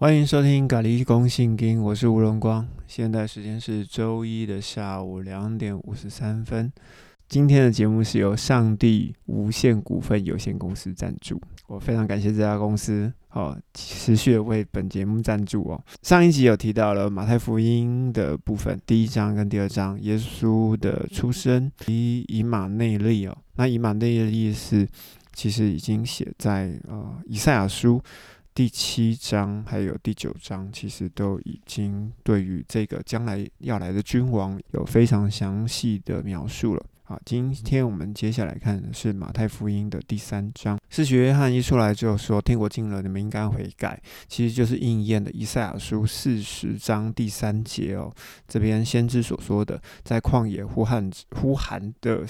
欢迎收听《咖喱公信金》，我是吴荣光。现在时间是周一的下午两点五十三分。今天的节目是由上帝无限股份有限公司赞助，我非常感谢这家公司哦，持续的为本节目赞助哦。上一集有提到了马太福音的部分，第一章跟第二章，耶稣的出生以以马内利哦，那以马内利是其实已经写在呃以赛亚书。第七章还有第九章，其实都已经对于这个将来要来的君王有非常详细的描述了。好，今天我们接下来看的是马太福音的第三章。施洗约翰一出来就说：“天国近了，你们应该悔改。”其实就是应验的以赛亚书四十章第三节哦。这边先知所说的，在旷野呼喊呼喊的，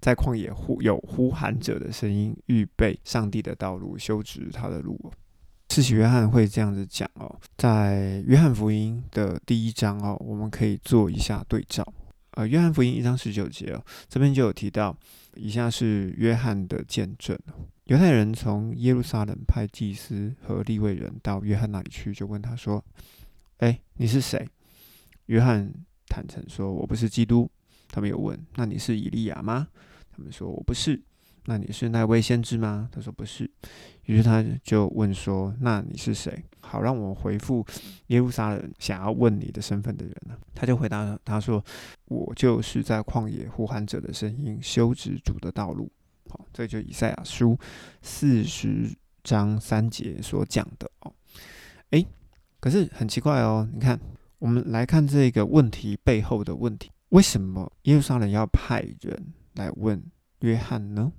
在旷野呼有呼喊者的声音，预备上帝的道路，修直他的路。施洗约翰会这样子讲哦，在约翰福音的第一章哦，我们可以做一下对照。呃，约翰福音一章十九节哦，这边就有提到，以下是约翰的见证犹太人从耶路撒冷派祭司和利未人到约翰那里去，就问他说：“哎，你是谁？”约翰坦诚说：“我不是基督。”他们有问：“那你是以利亚吗？”他们说：“我不是。”那你是那位先知吗？他说不是。于是他就问说：“那你是谁？好让我回复耶路撒冷想要问你的身份的人呢？”他就回答他说：“我就是在旷野呼喊者的声音，修直主的道路。”好，这就以赛亚书四十章三节所讲的哦。诶，可是很奇怪哦，你看，我们来看这个问题背后的问题：为什么耶路撒冷要派人来问约翰呢？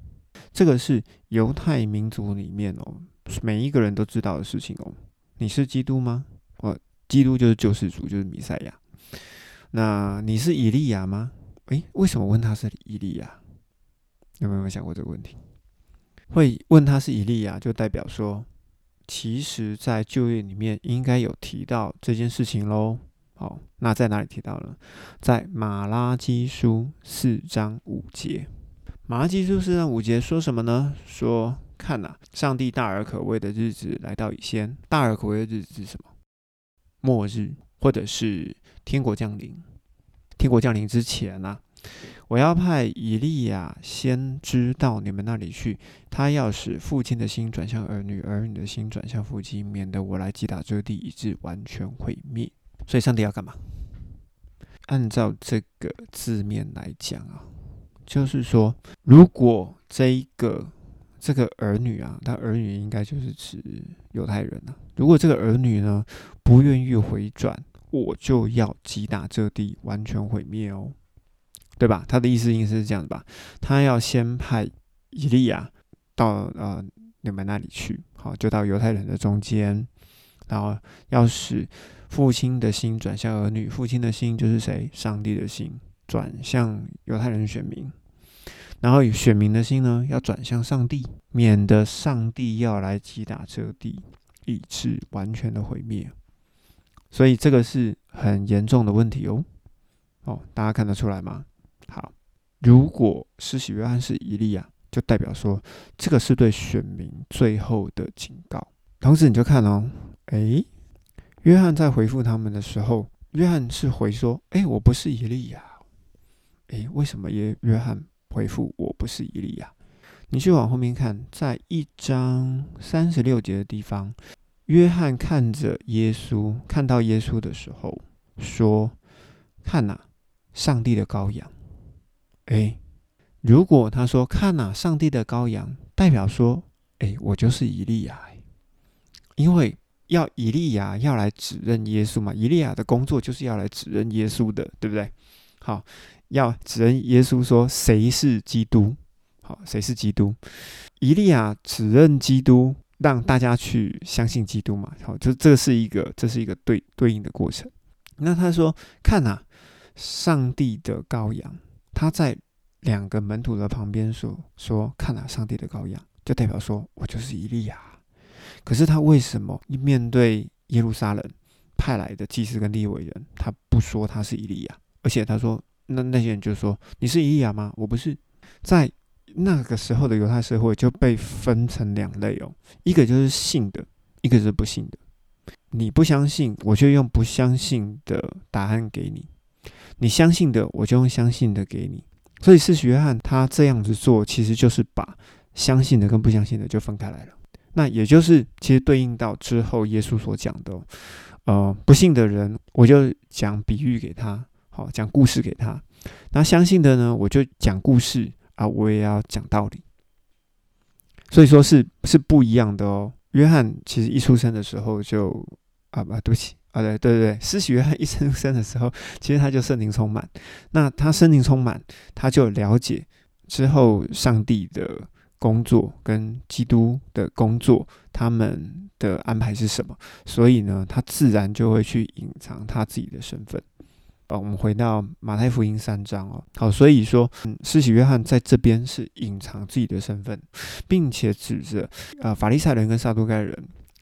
这个是犹太民族里面哦，每一个人都知道的事情哦。你是基督吗？哦，基督就是救世主，就是弥赛亚。那你是以利亚吗？诶，为什么问他是以利亚？有没有想过这个问题？会问他是以利亚，就代表说，其实在就业里面应该有提到这件事情喽。好，那在哪里提到呢？在马拉基书四章五节。马拉基书四章五节说什么呢？说看呐，上帝大而可畏的日子来到以先。大而可畏的日子是什么？末日，或者是天国降临。天国降临之前呢，我要派以利亚先知到你们那里去，他要使父亲的心转向儿女，儿女的心转向父亲，免得我来击打这地，以致完全毁灭。所以上帝要干嘛？按照这个字面来讲啊。就是说，如果这一个这个儿女啊，他儿女应该就是指犹太人啊。如果这个儿女呢不愿意回转，我就要击打这地，完全毁灭哦，对吧？他的意思应该是这样子吧？他要先派以利亚到呃你们那里去，好，就到犹太人的中间，然后要使父亲的心转向儿女，父亲的心就是谁？上帝的心。转向犹太人选民，然后选民的心呢，要转向上帝，免得上帝要来击打这地，以致完全的毁灭。所以这个是很严重的问题哦。哦，大家看得出来吗？好，如果施洗约翰是伊利亚，就代表说这个是对选民最后的警告。同时你就看哦，诶，约翰在回复他们的时候，约翰是回说：“诶，我不是伊利亚。”诶，为什么约约翰回复我不是以利亚？你去往后面看，在一章三十六节的地方，约翰看着耶稣，看到耶稣的时候说：“看呐，上帝的羔羊。”诶，如果他说“看呐，上帝的羔羊”，代表说：“诶，我就是以利亚。”因为要以利亚要来指认耶稣嘛，以利亚的工作就是要来指认耶稣的，对不对？好。要指认耶稣说谁是基督？好，谁是基督？以利亚指认基督，让大家去相信基督嘛？好，就这是一个，这是一个对对应的过程。那他说：“看呐，上帝的羔羊，他在两个门徒的旁边说说，看呐，上帝的羔羊，就代表说我就是以利亚。可是他为什么面对耶路撒冷派来的祭司跟利未人，他不说他是以利亚，而且他说。”那那些人就说：“你是伊利亚吗？”我不是。在那个时候的犹太社会就被分成两类哦，一个就是信的，一个是不信的。你不相信，我就用不相信的答案给你；你相信的，我就用相信的给你。所以，四约翰他这样子做，其实就是把相信的跟不相信的就分开来了。那也就是其实对应到之后耶稣所讲的，呃，不信的人，我就讲比喻给他，好讲故事给他；那相信的呢，我就讲故事啊，我也要讲道理。所以说是是不一样的哦。约翰其实一出生的时候就啊不对不起啊对对对，施洗约翰一出生的时候，其实他就圣灵充满。那他圣灵充满，他就了解之后上帝的工作跟基督的工作，他们的安排是什么。所以呢，他自然就会去隐藏他自己的身份。哦，我们回到马太福音三章哦，好，所以说，嗯，施洗约翰在这边是隐藏自己的身份，并且指着呃法利赛人跟撒都盖人，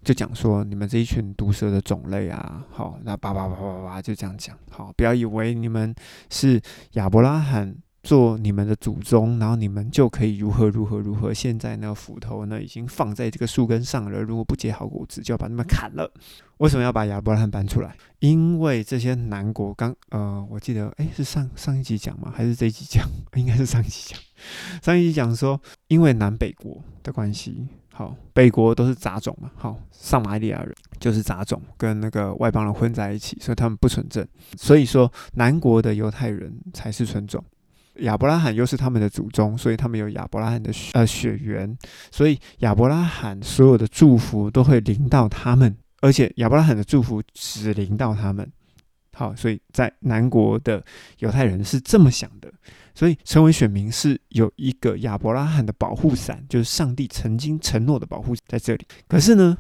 就讲说你们这一群毒蛇的种类啊，好，那叭叭叭叭叭就这样讲，好，不要以为你们是亚伯拉罕。做你们的祖宗，然后你们就可以如何如何如何。现在那个斧头呢，已经放在这个树根上了。如果不结好果子，就要把他们砍了。为什么要把亚伯拉罕搬出来？因为这些南国刚呃，我记得诶，是上上一集讲吗？还是这一集讲？应该是上一集讲。上一集讲说，因为南北国的关系，好，北国都是杂种嘛，好，上马利亚人就是杂种，跟那个外邦人混在一起，所以他们不纯正。所以说，南国的犹太人才是纯种。亚伯拉罕又是他们的祖宗，所以他们有亚伯拉罕的呃血缘，所以亚伯拉罕所有的祝福都会临到他们，而且亚伯拉罕的祝福只临到他们。好，所以在南国的犹太人是这么想的，所以成为选民是有一个亚伯拉罕的保护伞，就是上帝曾经承诺的保护在这里。可是呢？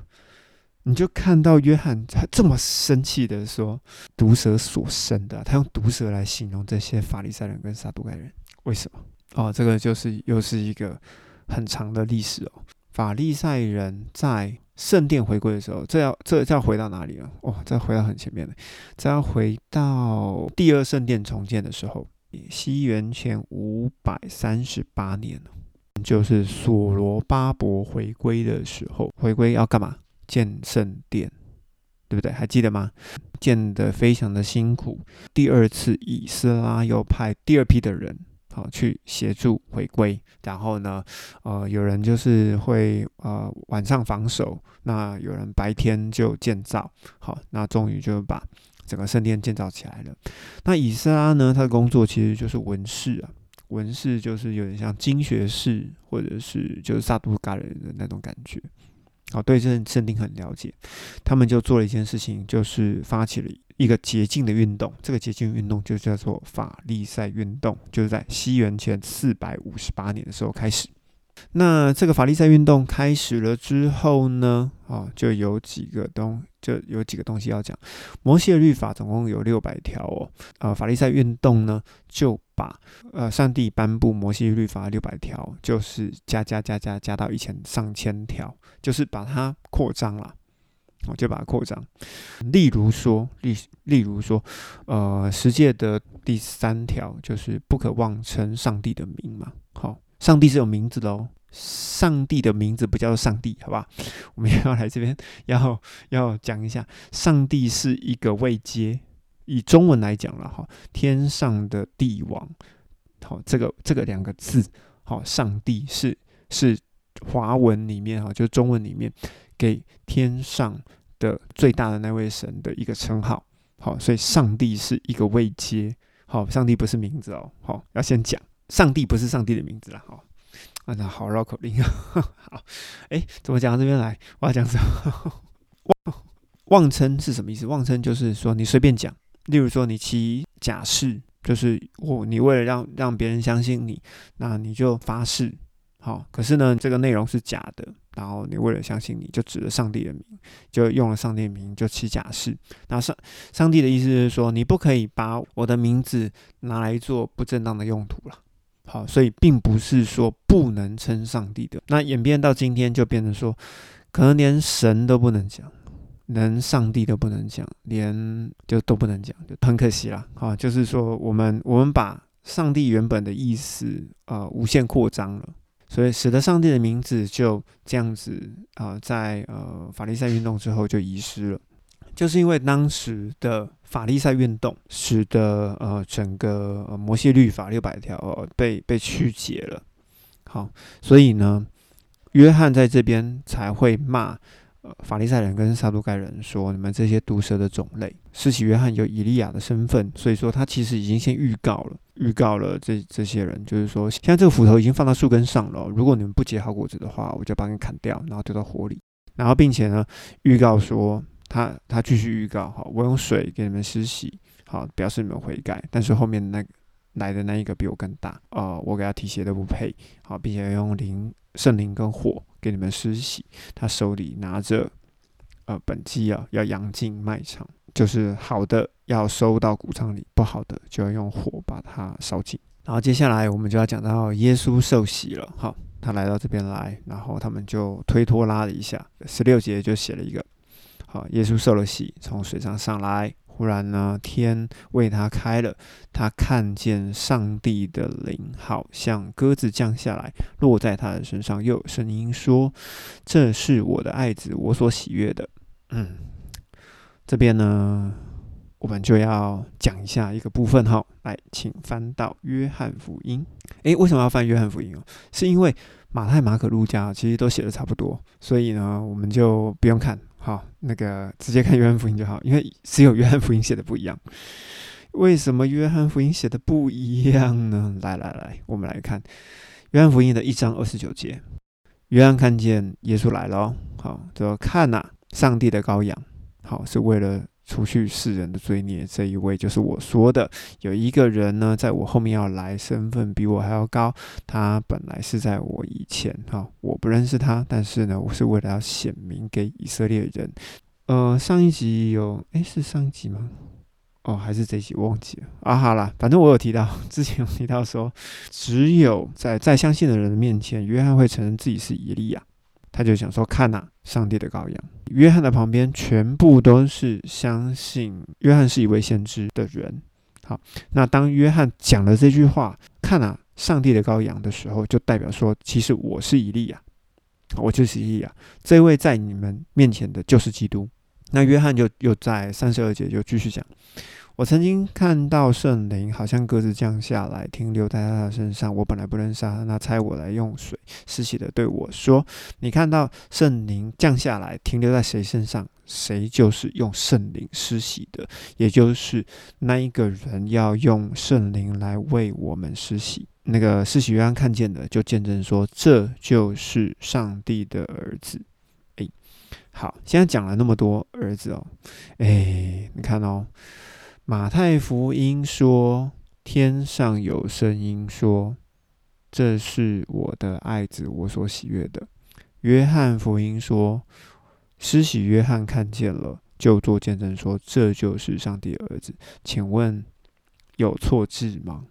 你就看到约翰他这么生气的说：“毒蛇所生的，他用毒蛇来形容这些法利赛人跟撒都该人，为什么？哦，这个就是又是一个很长的历史哦。法利赛人在圣殿回归的时候，这要这要回到哪里了？哦，这回到很前面的，这要回到第二圣殿重建的时候，西元前五百三十八年就是所罗巴伯回归的时候，回归要干嘛？”建圣殿，对不对？还记得吗？建得非常的辛苦。第二次，以斯拉又派第二批的人，好去协助回归。然后呢，呃，有人就是会呃晚上防守，那有人白天就建造。好，那终于就把整个圣殿建造起来了。那以斯拉呢，他的工作其实就是文士啊，文士就是有点像经学士，或者是就是萨杜嘎人的那种感觉。好，对这圣经很了解，他们就做了一件事情，就是发起了一个洁净的运动。这个洁净运动就叫做法利赛运动，就是在西元前四百五十八年的时候开始。那这个法利赛运动开始了之后呢，啊，就有几个东，就有几个东西要讲。摩西的律法总共有六百条哦，呃，法利赛运动呢，就把呃上帝颁布摩西律法六百条，就是加加加加加到以前上千条，就是把它扩张了，我就把它扩张。例如说，例例如说，呃，十诫的第三条就是不可妄称上帝的名嘛，好。上帝是有名字的哦，上帝的名字不叫做上帝，好吧？我们要来这边要要讲一下，上帝是一个位阶，以中文来讲了哈，天上的帝王，好，这个这个两个字，好，上帝是是华文里面哈，就是中文里面给天上的最大的那位神的一个称号，好，所以上帝是一个位阶，好，上帝不是名字哦，好，要先讲。上帝不是上帝的名字啦，好，啊，那好绕口令啊，好，哎，怎么讲到这边来？我要讲什么？妄妄称是什么意思？妄称就是说你随便讲，例如说你起假誓，就是我你为了让让别人相信你，那你就发誓，好，可是呢，这个内容是假的，然后你为了相信你就指着上帝的名，就用了上帝的名就起假誓。那上上帝的意思是说，你不可以把我的名字拿来做不正当的用途了。好，所以并不是说不能称上帝的。那演变到今天，就变成说，可能连神都不能讲，连上帝都不能讲，连就都不能讲，就很可惜啦。好，就是说，我们我们把上帝原本的意思啊无限扩张了，所以使得上帝的名字就这样子啊，在呃法利赛运动之后就遗失了。就是因为当时的法利赛运动，使得呃整个摩西律法六百条被被曲解了。好，所以呢，约翰在这边才会骂呃法利赛人跟撒都该人说：“你们这些毒蛇的种类。”施洗约翰有以利亚的身份，所以说他其实已经先预告了，预告了这这些人，就是说现在这个斧头已经放到树根上了，如果你们不结好果子的话，我就把你砍掉，然后丢到火里。然后并且呢，预告说。他他继续预告，好，我用水给你们施洗，好，表示你们悔改。但是后面那来的那一个比我更大，啊，我给他提鞋都不配，好，并且用灵圣灵跟火给你们施洗。他手里拿着呃本机啊，要扬进卖场，就是好的要收到谷仓里，不好的就要用火把它烧尽。然后接下来我们就要讲到耶稣受洗了，好，他来到这边来，然后他们就推拖拉了一下，十六节就写了一个。啊，耶稣受了洗，从水上上来。忽然呢，天为他开了，他看见上帝的灵好像鸽子降下来，落在他的身上。又有声音说：“这是我的爱子，我所喜悦的。”嗯，这边呢，我们就要讲一下一个部分哈。来，请翻到约翰福音。诶，为什么要翻约翰福音哦？是因为马太、马可、路加其实都写的差不多，所以呢，我们就不用看。好，那个直接看约翰福音就好，因为只有约翰福音写的不一样。为什么约翰福音写的不一样呢？来来来，我们来看约翰福音的一章二十九节，约翰看见耶稣来了，好，就看呐，上帝的羔羊，好，是为了。除去世人的罪孽，这一位就是我说的。有一个人呢，在我后面要来，身份比我还要高。他本来是在我以前，哈，我不认识他，但是呢，我是为了要显明给以色列人。呃，上一集有，诶，是上一集吗？哦，还是这一集忘记了啊。好了，反正我有提到，之前有提到说，只有在在相信的人面前，约翰会承认自己是以利亚。他就想说：“看呐，上帝的羔羊。”约翰的旁边全部都是相信约翰是一位先知的人。好，那当约翰讲了这句话“看呐，上帝的羔羊”的时候，就代表说，其实我是以利亚，我就是以利亚。这位在你们面前的就是基督。那约翰就又在三十二节就继续讲。我曾经看到圣灵好像鸽子降下来，停留在他的身上。我本来不认识他，那猜我来用水施洗的对我说：“你看到圣灵降下来，停留在谁身上，谁就是用圣灵施洗的，也就是那一个人要用圣灵来为我们施洗。”那个施洗约翰看见的，就见证说：“这就是上帝的儿子。”诶，好，现在讲了那么多儿子哦，诶，你看哦。马太福音说：“天上有声音说，这是我的爱子，我所喜悦的。”约翰福音说：“施洗约翰看见了，就做见证说，这就是上帝儿子。”请问有错字吗？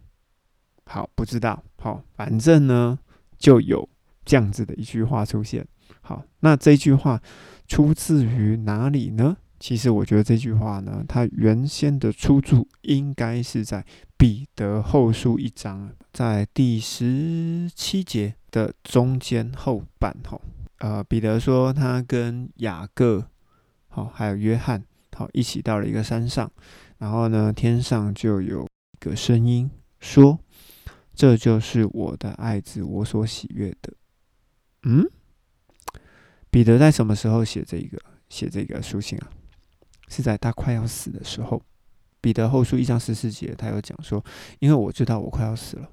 好，不知道。好，反正呢，就有这样子的一句话出现。好，那这句话出自于哪里呢？其实我觉得这句话呢，它原先的出处应该是在彼得后书一章，在第十七节的中间后半吼。呃，彼得说他跟雅各，好，还有约翰，好，一起到了一个山上，然后呢，天上就有一个声音说：“这就是我的爱子，我所喜悦的。”嗯，彼得在什么时候写这个写这个书信啊？是在他快要死的时候，彼得后书一章十四节，他有讲说：“因为我知道我快要死了。”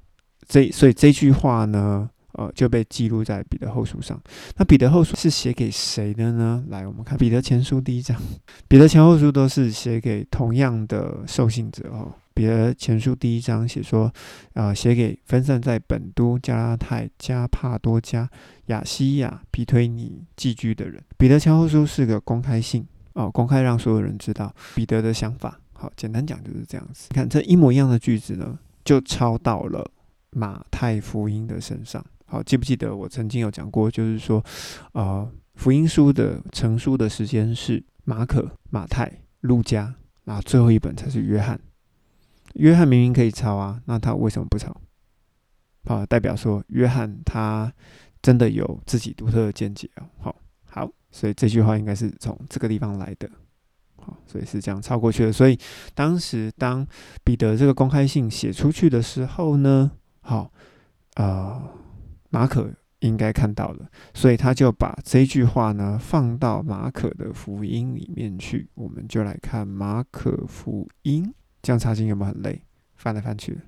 这所以这句话呢，呃，就被记录在彼得后书上。那彼得后书是写给谁的呢？来，我们看彼得前书第一章，彼得前后书都是写给同样的受信者哦。彼得前书第一章写说：“啊，写给分散在本都、加拉太、加帕多加、亚西亚、皮推尼寄居的人。”彼得前后书是个公开信。哦，公开让所有人知道彼得的想法。好，简单讲就是这样子。你看这一模一样的句子呢，就抄到了马太福音的身上。好，记不记得我曾经有讲过，就是说，呃，福音书的成书的时间是马可、马太、路加，然后最后一本才是约翰。约翰明明可以抄啊，那他为什么不抄？好，代表说约翰他真的有自己独特的见解哦。好，好。所以这句话应该是从这个地方来的。好，所以是这样抄过去的。所以当时当彼得这个公开信写出去的时候呢，好，呃，马可应该看到了，所以他就把这句话呢放到马可的福音里面去。我们就来看马可福音，这样查经有没有很累？翻来翻去。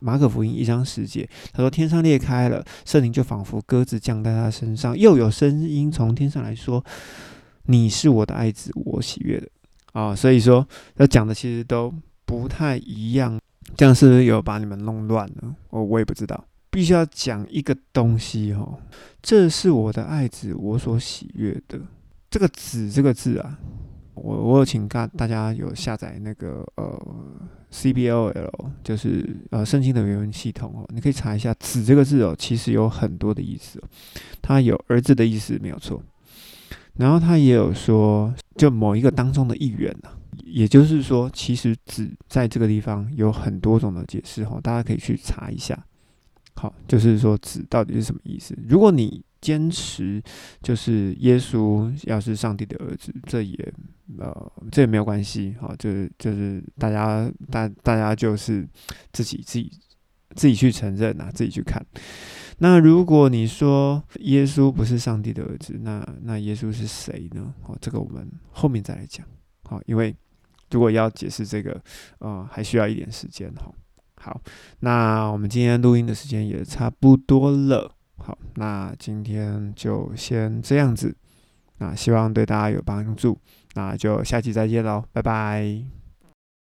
马可福音一章十节，他说：“天上裂开了，圣灵就仿佛鸽子降在他身上，又有声音从天上来说：‘你是我的爱子，我喜悦的。’啊，所以说他讲的其实都不太一样。这样是不是有把你们弄乱了？我我也不知道。必须要讲一个东西哦，这是我的爱子，我所喜悦的。这个‘子’这个字啊。”我我有请大大家有下载那个呃 CBLL，就是呃圣经的原文系统哦，你可以查一下“子”这个字哦，其实有很多的意思哦。它有儿子的意思没有错，然后它也有说就某一个当中的一员呐，也就是说，其实“子”在这个地方有很多种的解释哦，大家可以去查一下。好，就是说“子”到底是什么意思？如果你坚持就是耶稣要是上帝的儿子，这也呃这也没有关系，好，就是就是大家大大家就是自己自己自己去承认啊，自己去看。那如果你说耶稣不是上帝的儿子，那那耶稣是谁呢？好，这个我们后面再来讲。好，因为如果要解释这个，呃，还需要一点时间。哈，好，那我们今天录音的时间也差不多了。好，那今天就先这样子，那希望对大家有帮助，那就下期再见喽，拜拜。